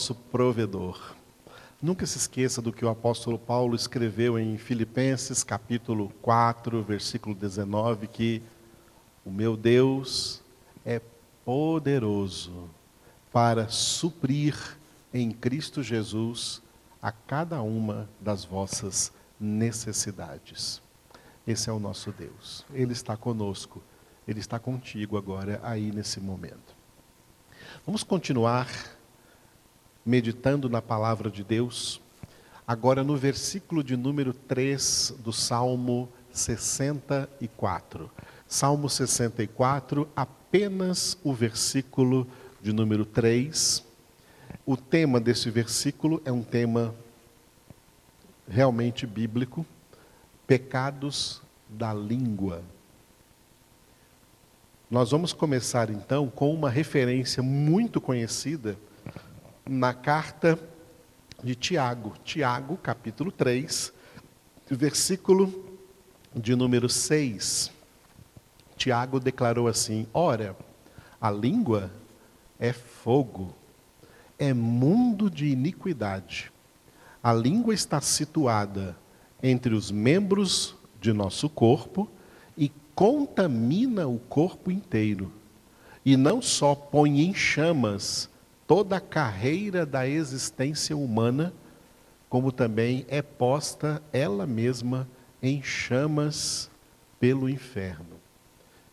nosso provedor. Nunca se esqueça do que o apóstolo Paulo escreveu em Filipenses, capítulo 4, versículo 19, que o meu Deus é poderoso para suprir em Cristo Jesus a cada uma das vossas necessidades. Esse é o nosso Deus. Ele está conosco. Ele está contigo agora, aí nesse momento. Vamos continuar meditando na palavra de Deus, agora no versículo de número 3 do Salmo 64. Salmo 64, apenas o versículo de número 3. O tema desse versículo é um tema realmente bíblico: pecados da língua. Nós vamos começar então com uma referência muito conhecida na carta de Tiago, Tiago, capítulo 3, versículo de número 6. Tiago declarou assim: Ora, a língua é fogo, é mundo de iniquidade. A língua está situada entre os membros de nosso corpo e contamina o corpo inteiro. E não só põe em chamas toda a carreira da existência humana, como também é posta ela mesma em chamas pelo inferno.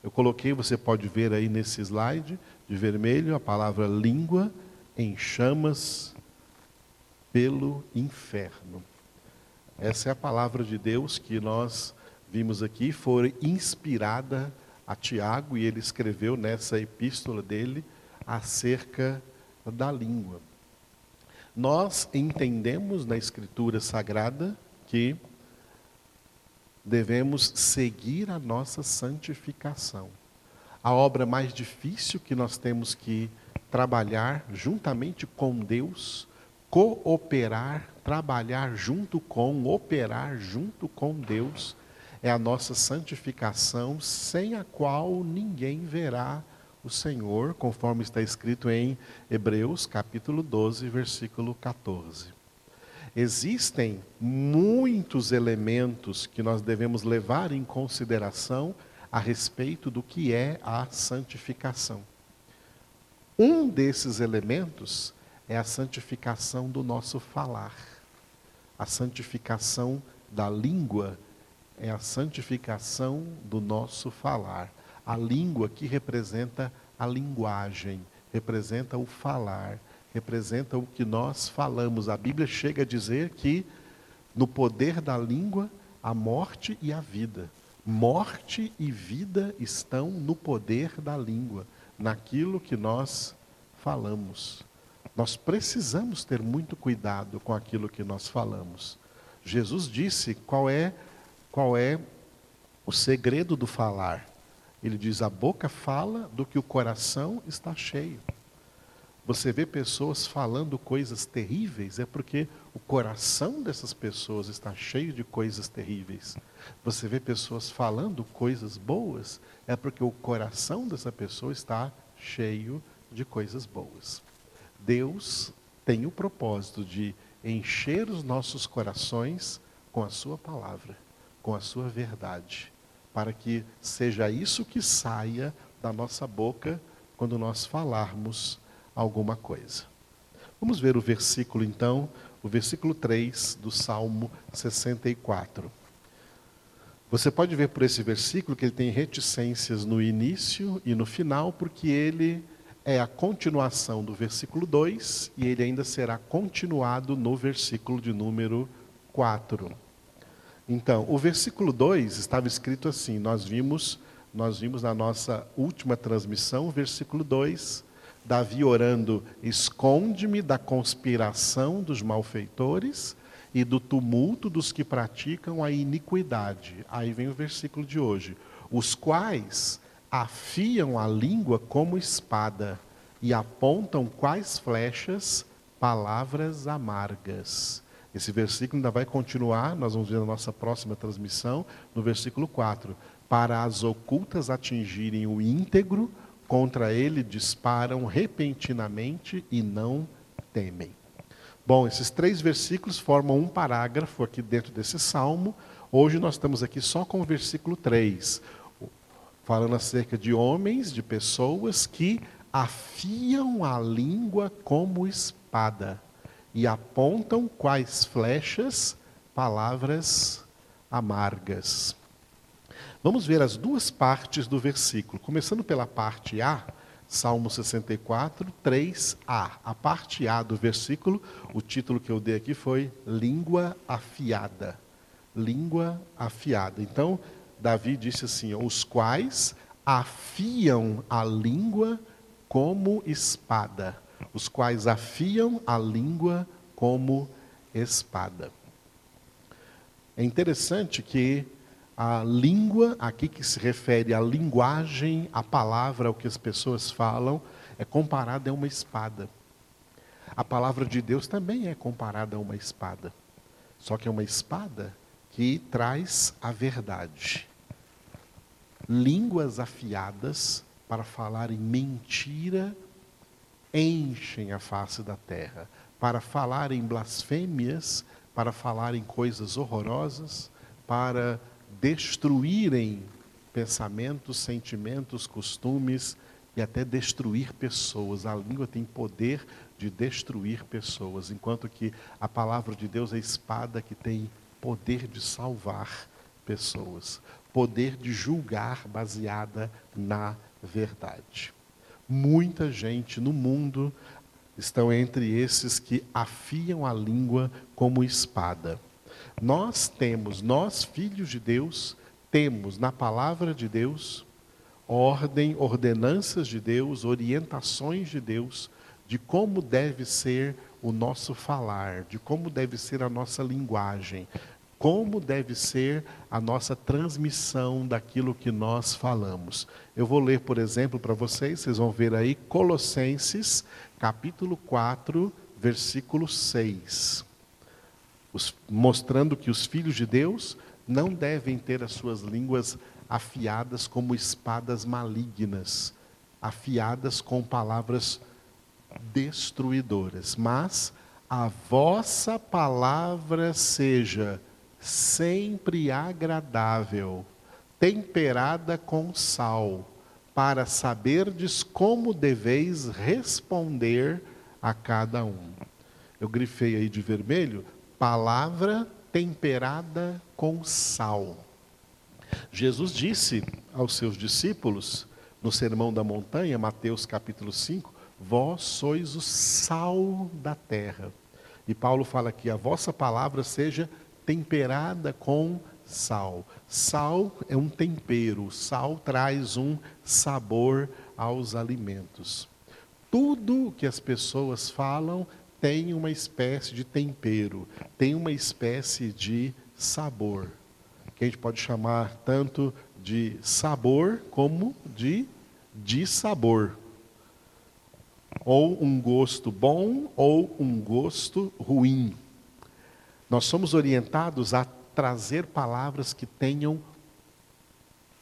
Eu coloquei, você pode ver aí nesse slide de vermelho, a palavra língua em chamas pelo inferno. Essa é a palavra de Deus que nós vimos aqui, foi inspirada a Tiago e ele escreveu nessa epístola dele acerca da língua. Nós entendemos na Escritura Sagrada que devemos seguir a nossa santificação. A obra mais difícil que nós temos que trabalhar juntamente com Deus, cooperar, trabalhar junto com, operar junto com Deus, é a nossa santificação, sem a qual ninguém verá o Senhor, conforme está escrito em Hebreus, capítulo 12, versículo 14. Existem muitos elementos que nós devemos levar em consideração a respeito do que é a santificação. Um desses elementos é a santificação do nosso falar, a santificação da língua é a santificação do nosso falar. A língua que representa a linguagem, representa o falar, representa o que nós falamos. A Bíblia chega a dizer que no poder da língua a morte e a vida. Morte e vida estão no poder da língua, naquilo que nós falamos. Nós precisamos ter muito cuidado com aquilo que nós falamos. Jesus disse qual é qual é o segredo do falar. Ele diz: a boca fala do que o coração está cheio. Você vê pessoas falando coisas terríveis, é porque o coração dessas pessoas está cheio de coisas terríveis. Você vê pessoas falando coisas boas, é porque o coração dessa pessoa está cheio de coisas boas. Deus tem o propósito de encher os nossos corações com a Sua palavra, com a Sua verdade para que seja isso que saia da nossa boca quando nós falarmos alguma coisa. Vamos ver o versículo então, o versículo 3 do Salmo 64. Você pode ver por esse versículo que ele tem reticências no início e no final, porque ele é a continuação do versículo 2 e ele ainda será continuado no versículo de número 4. Então, o versículo 2 estava escrito assim, nós vimos, nós vimos na nossa última transmissão, o versículo 2, Davi orando: "Esconde-me da conspiração dos malfeitores e do tumulto dos que praticam a iniquidade". Aí vem o versículo de hoje: "Os quais afiam a língua como espada e apontam quais flechas palavras amargas". Esse versículo ainda vai continuar, nós vamos ver na nossa próxima transmissão, no versículo 4. Para as ocultas atingirem o íntegro, contra ele disparam repentinamente e não temem. Bom, esses três versículos formam um parágrafo aqui dentro desse salmo. Hoje nós estamos aqui só com o versículo 3, falando acerca de homens, de pessoas que afiam a língua como espada e apontam quais flechas palavras amargas. Vamos ver as duas partes do versículo, começando pela parte A, Salmo 64, 3a. A parte A do versículo, o título que eu dei aqui foi Língua Afiada. Língua afiada. Então, Davi disse assim: os quais afiam a língua como espada. Os quais afiam a língua como espada. É interessante que a língua, aqui que se refere à linguagem, à palavra, ao que as pessoas falam, é comparada a uma espada. A palavra de Deus também é comparada a uma espada. Só que é uma espada que traz a verdade. Línguas afiadas para falar em mentira enchem a face da terra. Para falar em blasfêmias para falar em coisas horrorosas, para destruírem pensamentos, sentimentos, costumes e até destruir pessoas. A língua tem poder de destruir pessoas, enquanto que a palavra de Deus é a espada que tem poder de salvar pessoas, poder de julgar baseada na verdade. Muita gente no mundo estão entre esses que afiam a língua como espada. Nós temos, nós filhos de Deus, temos na palavra de Deus ordem, ordenanças de Deus, orientações de Deus de como deve ser o nosso falar, de como deve ser a nossa linguagem, como deve ser a nossa transmissão daquilo que nós falamos. Eu vou ler, por exemplo, para vocês, vocês vão ver aí Colossenses, capítulo 4, versículo 6. Os, mostrando que os filhos de Deus não devem ter as suas línguas afiadas como espadas malignas, afiadas com palavras destruidoras, mas a vossa palavra seja sempre agradável, temperada com sal, para saberdes como deveis responder a cada um. Eu grifei aí de vermelho, palavra temperada com sal. Jesus disse aos seus discípulos, no Sermão da Montanha, Mateus capítulo 5, vós sois o sal da terra. E Paulo fala que a vossa palavra seja temperada com sal. Sal é um tempero, sal traz um sabor aos alimentos. Tudo que as pessoas falam tem uma espécie de tempero, tem uma espécie de sabor, que a gente pode chamar tanto de sabor como de dissabor. Ou um gosto bom ou um gosto ruim. Nós somos orientados a trazer palavras que tenham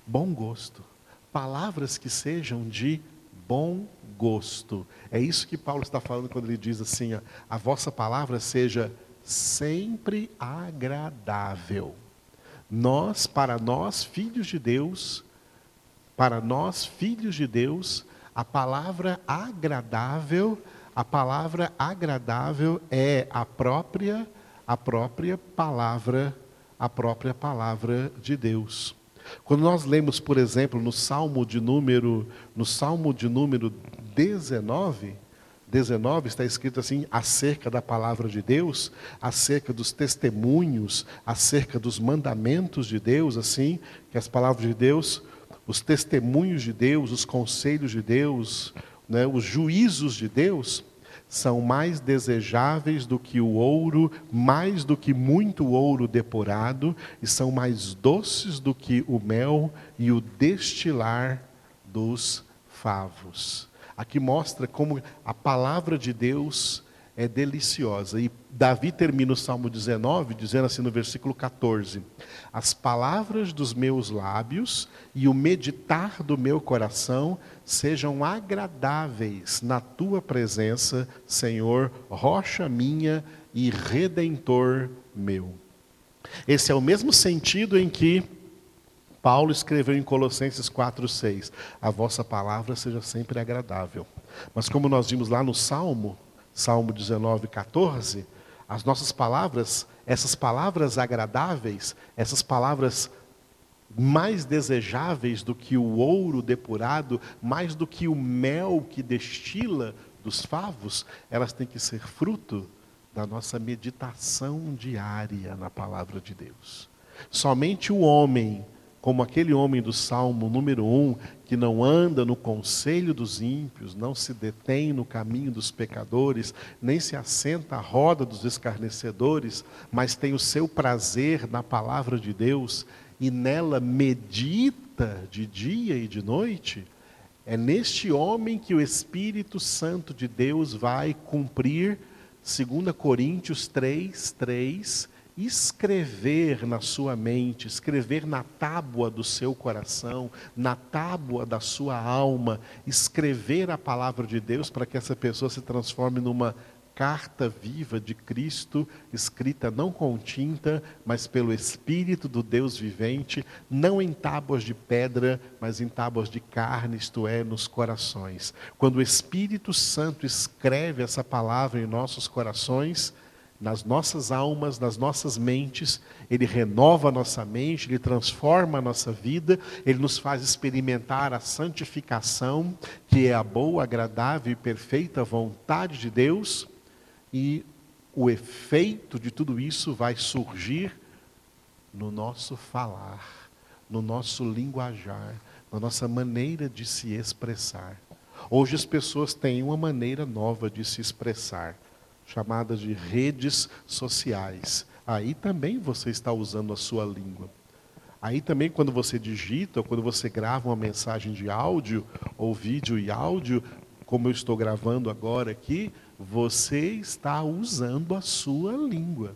bom gosto, palavras que sejam de bom gosto. É isso que Paulo está falando quando ele diz assim: ó, a vossa palavra seja sempre agradável. Nós, para nós, filhos de Deus, para nós, filhos de Deus, a palavra agradável, a palavra agradável é a própria a própria palavra, a própria palavra de Deus. Quando nós lemos, por exemplo, no Salmo de número, no Salmo de número 19, 19 está escrito assim, acerca da palavra de Deus, acerca dos testemunhos, acerca dos mandamentos de Deus, assim, que as palavras de Deus, os testemunhos de Deus, os conselhos de Deus, né, os juízos de Deus, são mais desejáveis do que o ouro, mais do que muito ouro depurado, e são mais doces do que o mel e o destilar dos favos. Aqui mostra como a palavra de Deus é deliciosa. E Davi termina o Salmo 19 dizendo assim no versículo 14: As palavras dos meus lábios e o meditar do meu coração sejam agradáveis na tua presença, Senhor, rocha minha e redentor meu. Esse é o mesmo sentido em que Paulo escreveu em Colossenses 4:6, a vossa palavra seja sempre agradável. Mas como nós vimos lá no Salmo, Salmo 19, 14, as nossas palavras, essas palavras agradáveis, essas palavras mais desejáveis do que o ouro depurado, mais do que o mel que destila dos favos, elas têm que ser fruto da nossa meditação diária na palavra de Deus. Somente o homem como aquele homem do Salmo número 1, que não anda no conselho dos ímpios, não se detém no caminho dos pecadores, nem se assenta à roda dos escarnecedores, mas tem o seu prazer na palavra de Deus e nela medita de dia e de noite, é neste homem que o Espírito Santo de Deus vai cumprir, 2 Coríntios 3, 3, escrever na sua mente, escrever na tábua do seu coração, na tábua da sua alma, escrever a palavra de Deus para que essa pessoa se transforme numa carta viva de Cristo, escrita não com tinta, mas pelo Espírito do Deus vivente, não em tábuas de pedra, mas em tábuas de carne, isto é, nos corações. Quando o Espírito Santo escreve essa palavra em nossos corações, nas nossas almas, nas nossas mentes, ele renova a nossa mente, ele transforma a nossa vida, ele nos faz experimentar a santificação, que é a boa, agradável e perfeita vontade de Deus, e o efeito de tudo isso vai surgir no nosso falar, no nosso linguajar, na nossa maneira de se expressar. Hoje as pessoas têm uma maneira nova de se expressar chamadas de redes sociais. Aí também você está usando a sua língua. Aí também, quando você digita, quando você grava uma mensagem de áudio, ou vídeo e áudio, como eu estou gravando agora aqui, você está usando a sua língua.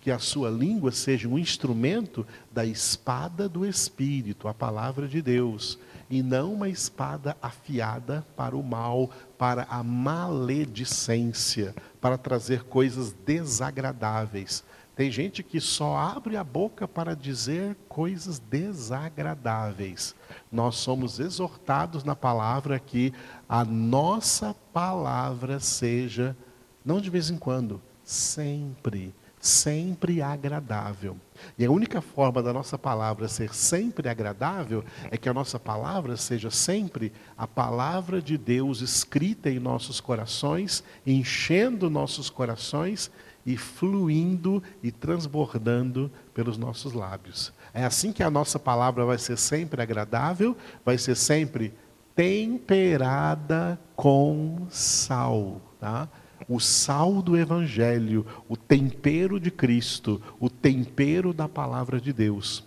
Que a sua língua seja um instrumento da espada do Espírito, a palavra de Deus, e não uma espada afiada para o mal, para a maledicência, para trazer coisas desagradáveis. Tem gente que só abre a boca para dizer coisas desagradáveis. Nós somos exortados na palavra que a nossa palavra seja, não de vez em quando, sempre, sempre agradável. E a única forma da nossa palavra ser sempre agradável é que a nossa palavra seja sempre a palavra de Deus escrita em nossos corações, enchendo nossos corações e fluindo e transbordando pelos nossos lábios. É assim que a nossa palavra vai ser sempre agradável, vai ser sempre temperada com sal, tá? O sal do Evangelho, o tempero de Cristo, o tempero da palavra de Deus.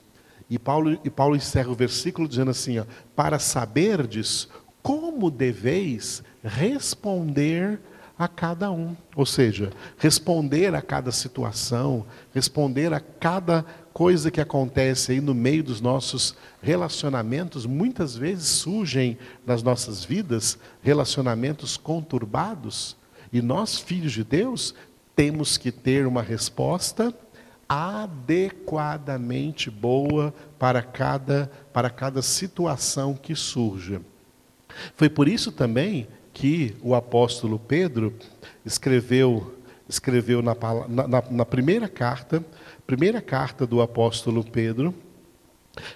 E Paulo, e Paulo encerra o versículo dizendo assim: ó, para saberdes como deveis responder a cada um. Ou seja, responder a cada situação, responder a cada coisa que acontece aí no meio dos nossos relacionamentos, muitas vezes surgem nas nossas vidas relacionamentos conturbados e nós, filhos de Deus, temos que ter uma resposta adequadamente boa para cada, para cada situação que surja. Foi por isso também que o apóstolo Pedro escreveu, escreveu na, na, na primeira carta, primeira carta do apóstolo Pedro,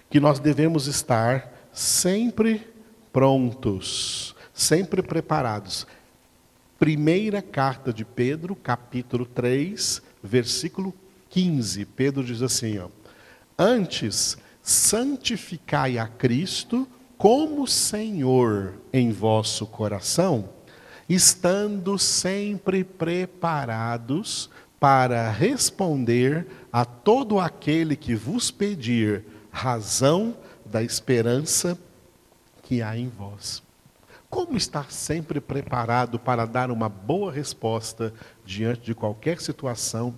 que nós devemos estar sempre prontos, sempre preparados. Primeira carta de Pedro, capítulo 3, versículo 15. Pedro diz assim, ó: Antes santificai a Cristo como Senhor em vosso coração, estando sempre preparados para responder a todo aquele que vos pedir razão da esperança que há em vós. Como estar sempre preparado para dar uma boa resposta diante de qualquer situação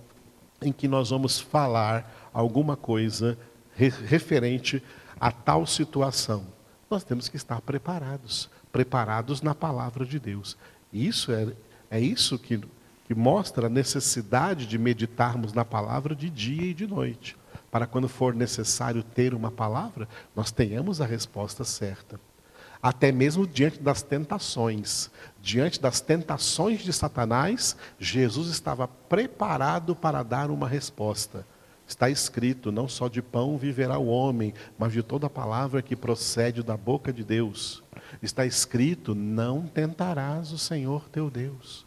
em que nós vamos falar alguma coisa referente a tal situação. Nós temos que estar preparados, preparados na palavra de Deus. Isso é, é isso que, que mostra a necessidade de meditarmos na palavra de dia e de noite, para quando for necessário ter uma palavra, nós tenhamos a resposta certa até mesmo diante das tentações. Diante das tentações de Satanás, Jesus estava preparado para dar uma resposta. Está escrito: não só de pão viverá o homem, mas de toda palavra que procede da boca de Deus. Está escrito: não tentarás o Senhor teu Deus.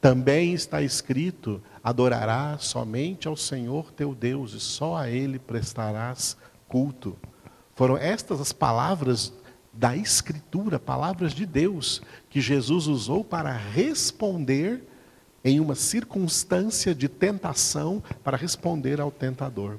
Também está escrito: adorarás somente ao Senhor teu Deus e só a Ele prestarás culto. Foram estas as palavras da Escritura, palavras de Deus, que Jesus usou para responder em uma circunstância de tentação, para responder ao tentador.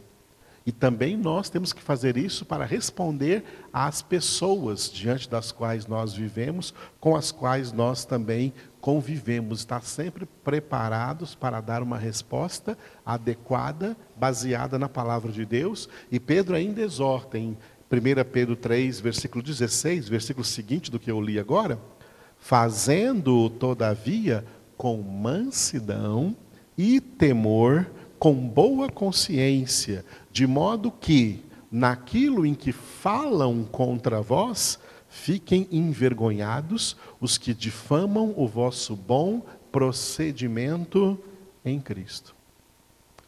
E também nós temos que fazer isso para responder às pessoas diante das quais nós vivemos, com as quais nós também convivemos. Estar sempre preparados para dar uma resposta adequada, baseada na palavra de Deus. E Pedro ainda exorta em 1 Pedro 3, versículo 16, versículo seguinte do que eu li agora, fazendo todavia com mansidão e temor, com boa consciência, de modo que naquilo em que falam contra vós, fiquem envergonhados os que difamam o vosso bom procedimento em Cristo.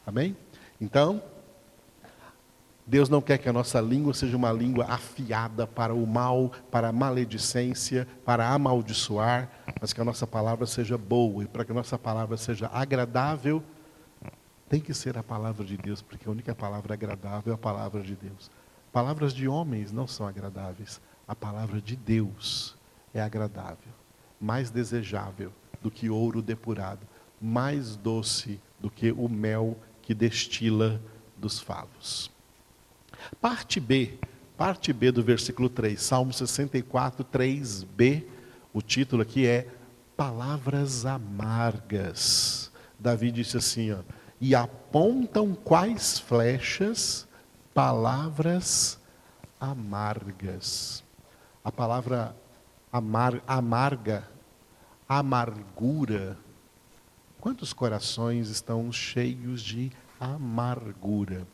Amém? Então, Deus não quer que a nossa língua seja uma língua afiada para o mal, para a maledicência, para amaldiçoar, mas que a nossa palavra seja boa e para que a nossa palavra seja agradável, tem que ser a palavra de Deus, porque a única palavra agradável é a palavra de Deus. Palavras de homens não são agradáveis, a palavra de Deus é agradável, mais desejável do que ouro depurado, mais doce do que o mel que destila dos favos. Parte B, parte B do versículo 3, Salmo 64, 3b, o título aqui é Palavras Amargas. Davi disse assim, ó, e apontam quais flechas? Palavras amargas. A palavra amar, amarga, amargura. Quantos corações estão cheios de amargura?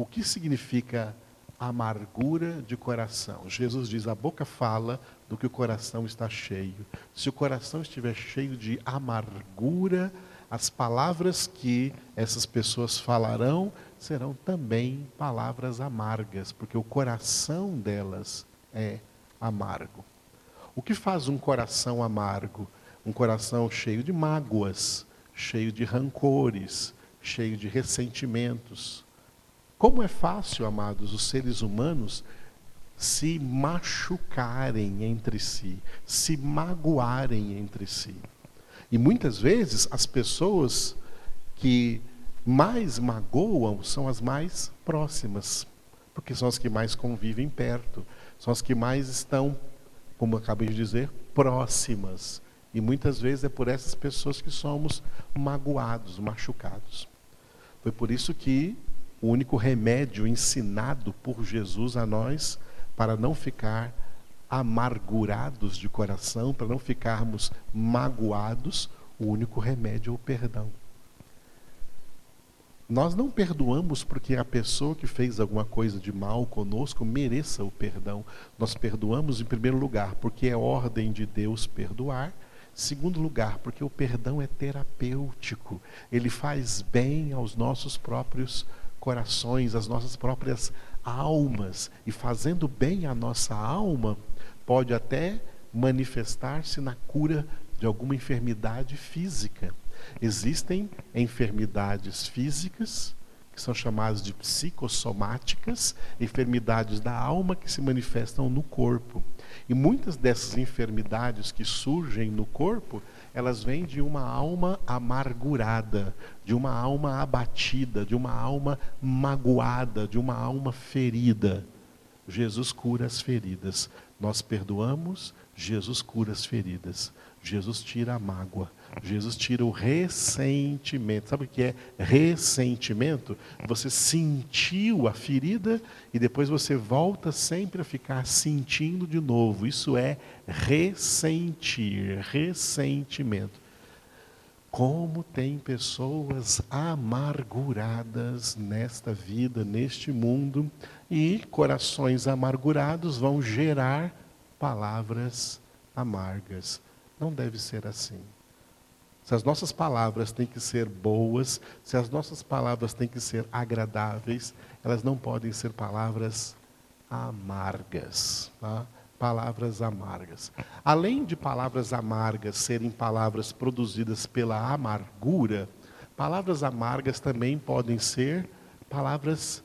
O que significa amargura de coração? Jesus diz: a boca fala do que o coração está cheio. Se o coração estiver cheio de amargura, as palavras que essas pessoas falarão serão também palavras amargas, porque o coração delas é amargo. O que faz um coração amargo? Um coração cheio de mágoas, cheio de rancores, cheio de ressentimentos. Como é fácil, amados, os seres humanos se machucarem entre si, se magoarem entre si. E muitas vezes as pessoas que mais magoam são as mais próximas, porque são as que mais convivem perto, são as que mais estão, como acabei de dizer, próximas. E muitas vezes é por essas pessoas que somos magoados, machucados. Foi por isso que o único remédio ensinado por Jesus a nós para não ficar amargurados de coração, para não ficarmos magoados, o único remédio é o perdão. Nós não perdoamos porque a pessoa que fez alguma coisa de mal conosco mereça o perdão. Nós perdoamos, em primeiro lugar, porque é ordem de Deus perdoar. Segundo lugar, porque o perdão é terapêutico. Ele faz bem aos nossos próprios corações, as nossas próprias almas. E fazendo bem à nossa alma, pode até manifestar-se na cura de alguma enfermidade física. Existem enfermidades físicas, que são chamadas de psicossomáticas, enfermidades da alma que se manifestam no corpo. E muitas dessas enfermidades que surgem no corpo elas vêm de uma alma amargurada, de uma alma abatida, de uma alma magoada, de uma alma ferida. Jesus cura as feridas. Nós perdoamos, Jesus cura as feridas. Jesus tira a mágoa. Jesus tira o ressentimento. Sabe o que é ressentimento? Você sentiu a ferida e depois você volta sempre a ficar sentindo de novo. Isso é ressentir, ressentimento. Como tem pessoas amarguradas nesta vida, neste mundo, e corações amargurados vão gerar palavras amargas. Não deve ser assim. Se as nossas palavras têm que ser boas, se as nossas palavras têm que ser agradáveis, elas não podem ser palavras amargas. Tá? Palavras amargas. Além de palavras amargas serem palavras produzidas pela amargura, palavras amargas também podem ser palavras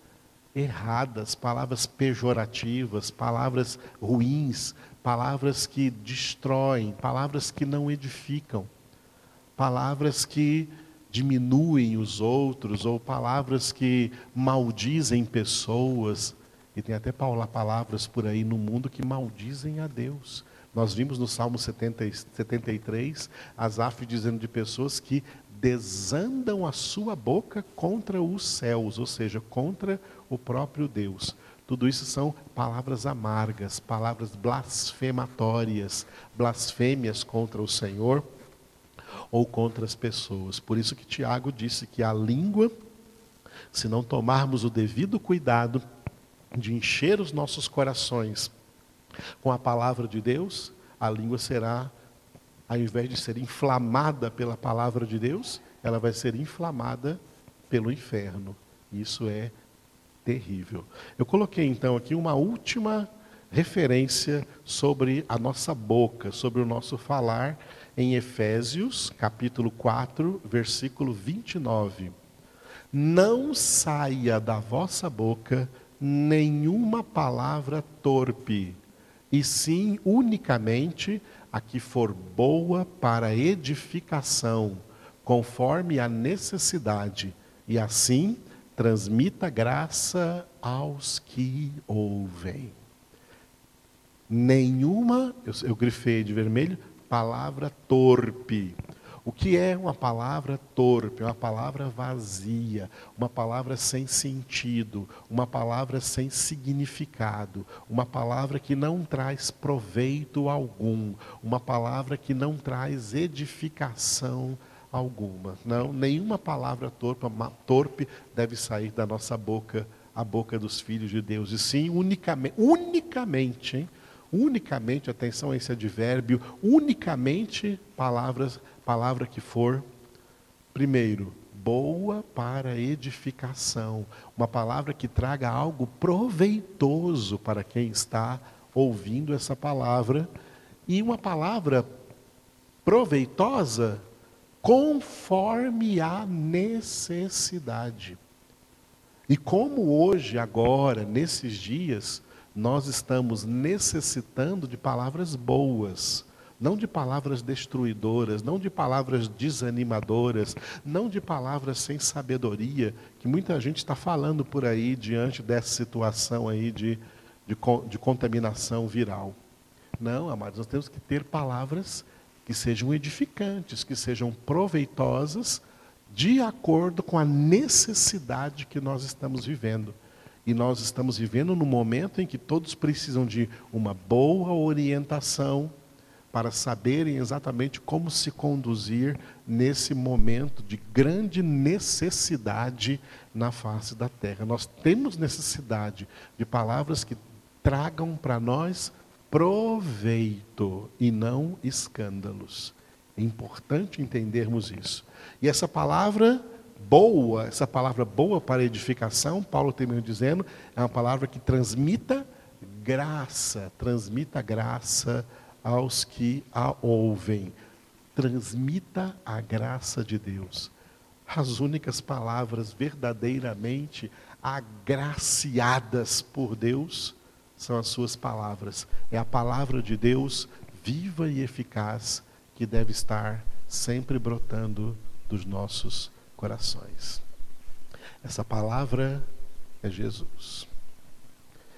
erradas, palavras pejorativas, palavras ruins, palavras que destroem, palavras que não edificam, palavras que diminuem os outros, ou palavras que maldizem pessoas. E tem até palavras por aí no mundo que maldizem a Deus. Nós vimos no Salmo 70, 73, Asaf dizendo de pessoas que desandam a sua boca contra os céus, ou seja, contra o próprio Deus. Tudo isso são palavras amargas, palavras blasfematórias, blasfêmias contra o Senhor ou contra as pessoas. Por isso que Tiago disse que a língua, se não tomarmos o devido cuidado de encher os nossos corações com a palavra de Deus, a língua será, ao invés de ser inflamada pela palavra de Deus, ela vai ser inflamada pelo inferno. Isso é terrível. Eu coloquei então aqui uma última referência sobre a nossa boca, sobre o nosso falar, em Efésios, capítulo 4, versículo 29. Não saia da vossa boca nenhuma palavra torpe, e sim unicamente a que for boa para edificação, conforme a necessidade, e assim transmita graça aos que ouvem. Nenhuma, eu, eu grifei de vermelho, palavra torpe. O que é uma palavra torpe? Uma palavra vazia, uma palavra sem sentido, uma palavra sem significado, uma palavra que não traz proveito algum, uma palavra que não traz edificação alguma. Não, nenhuma palavra torpe, torpe deve sair da nossa boca, a boca dos filhos de Deus, e sim unicamente, unicamente, hein? unicamente, atenção a esse advérbio, unicamente palavras, palavra que for, primeiro, boa para edificação, uma palavra que traga algo proveitoso para quem está ouvindo essa palavra, e uma palavra proveitosa conforme a necessidade. E como hoje, agora, nesses dias, nós estamos necessitando de palavras boas, não de palavras destruidoras, não de palavras desanimadoras, não de palavras sem sabedoria, que muita gente está falando por aí diante dessa situação aí de, de, de contaminação viral. Não, amados, nós temos que ter palavras que sejam edificantes, que sejam proveitosas, de acordo com a necessidade que nós estamos vivendo. E nós estamos vivendo no momento em que todos precisam de uma boa orientação para saberem exatamente como se conduzir nesse momento de grande necessidade na face da terra. Nós temos necessidade de palavras que tragam para nós proveito e não escândalos. É importante entendermos isso. E essa palavra boa, essa palavra boa para edificação, Paulo termina dizendo, é uma palavra que transmita graça, transmita graça aos que a ouvem. Transmita a graça de Deus. As únicas palavras verdadeiramente agraciadas por Deus são as suas palavras. É a palavra de Deus viva e eficaz que deve estar sempre brotando dos nossos corações. Essa palavra é Jesus.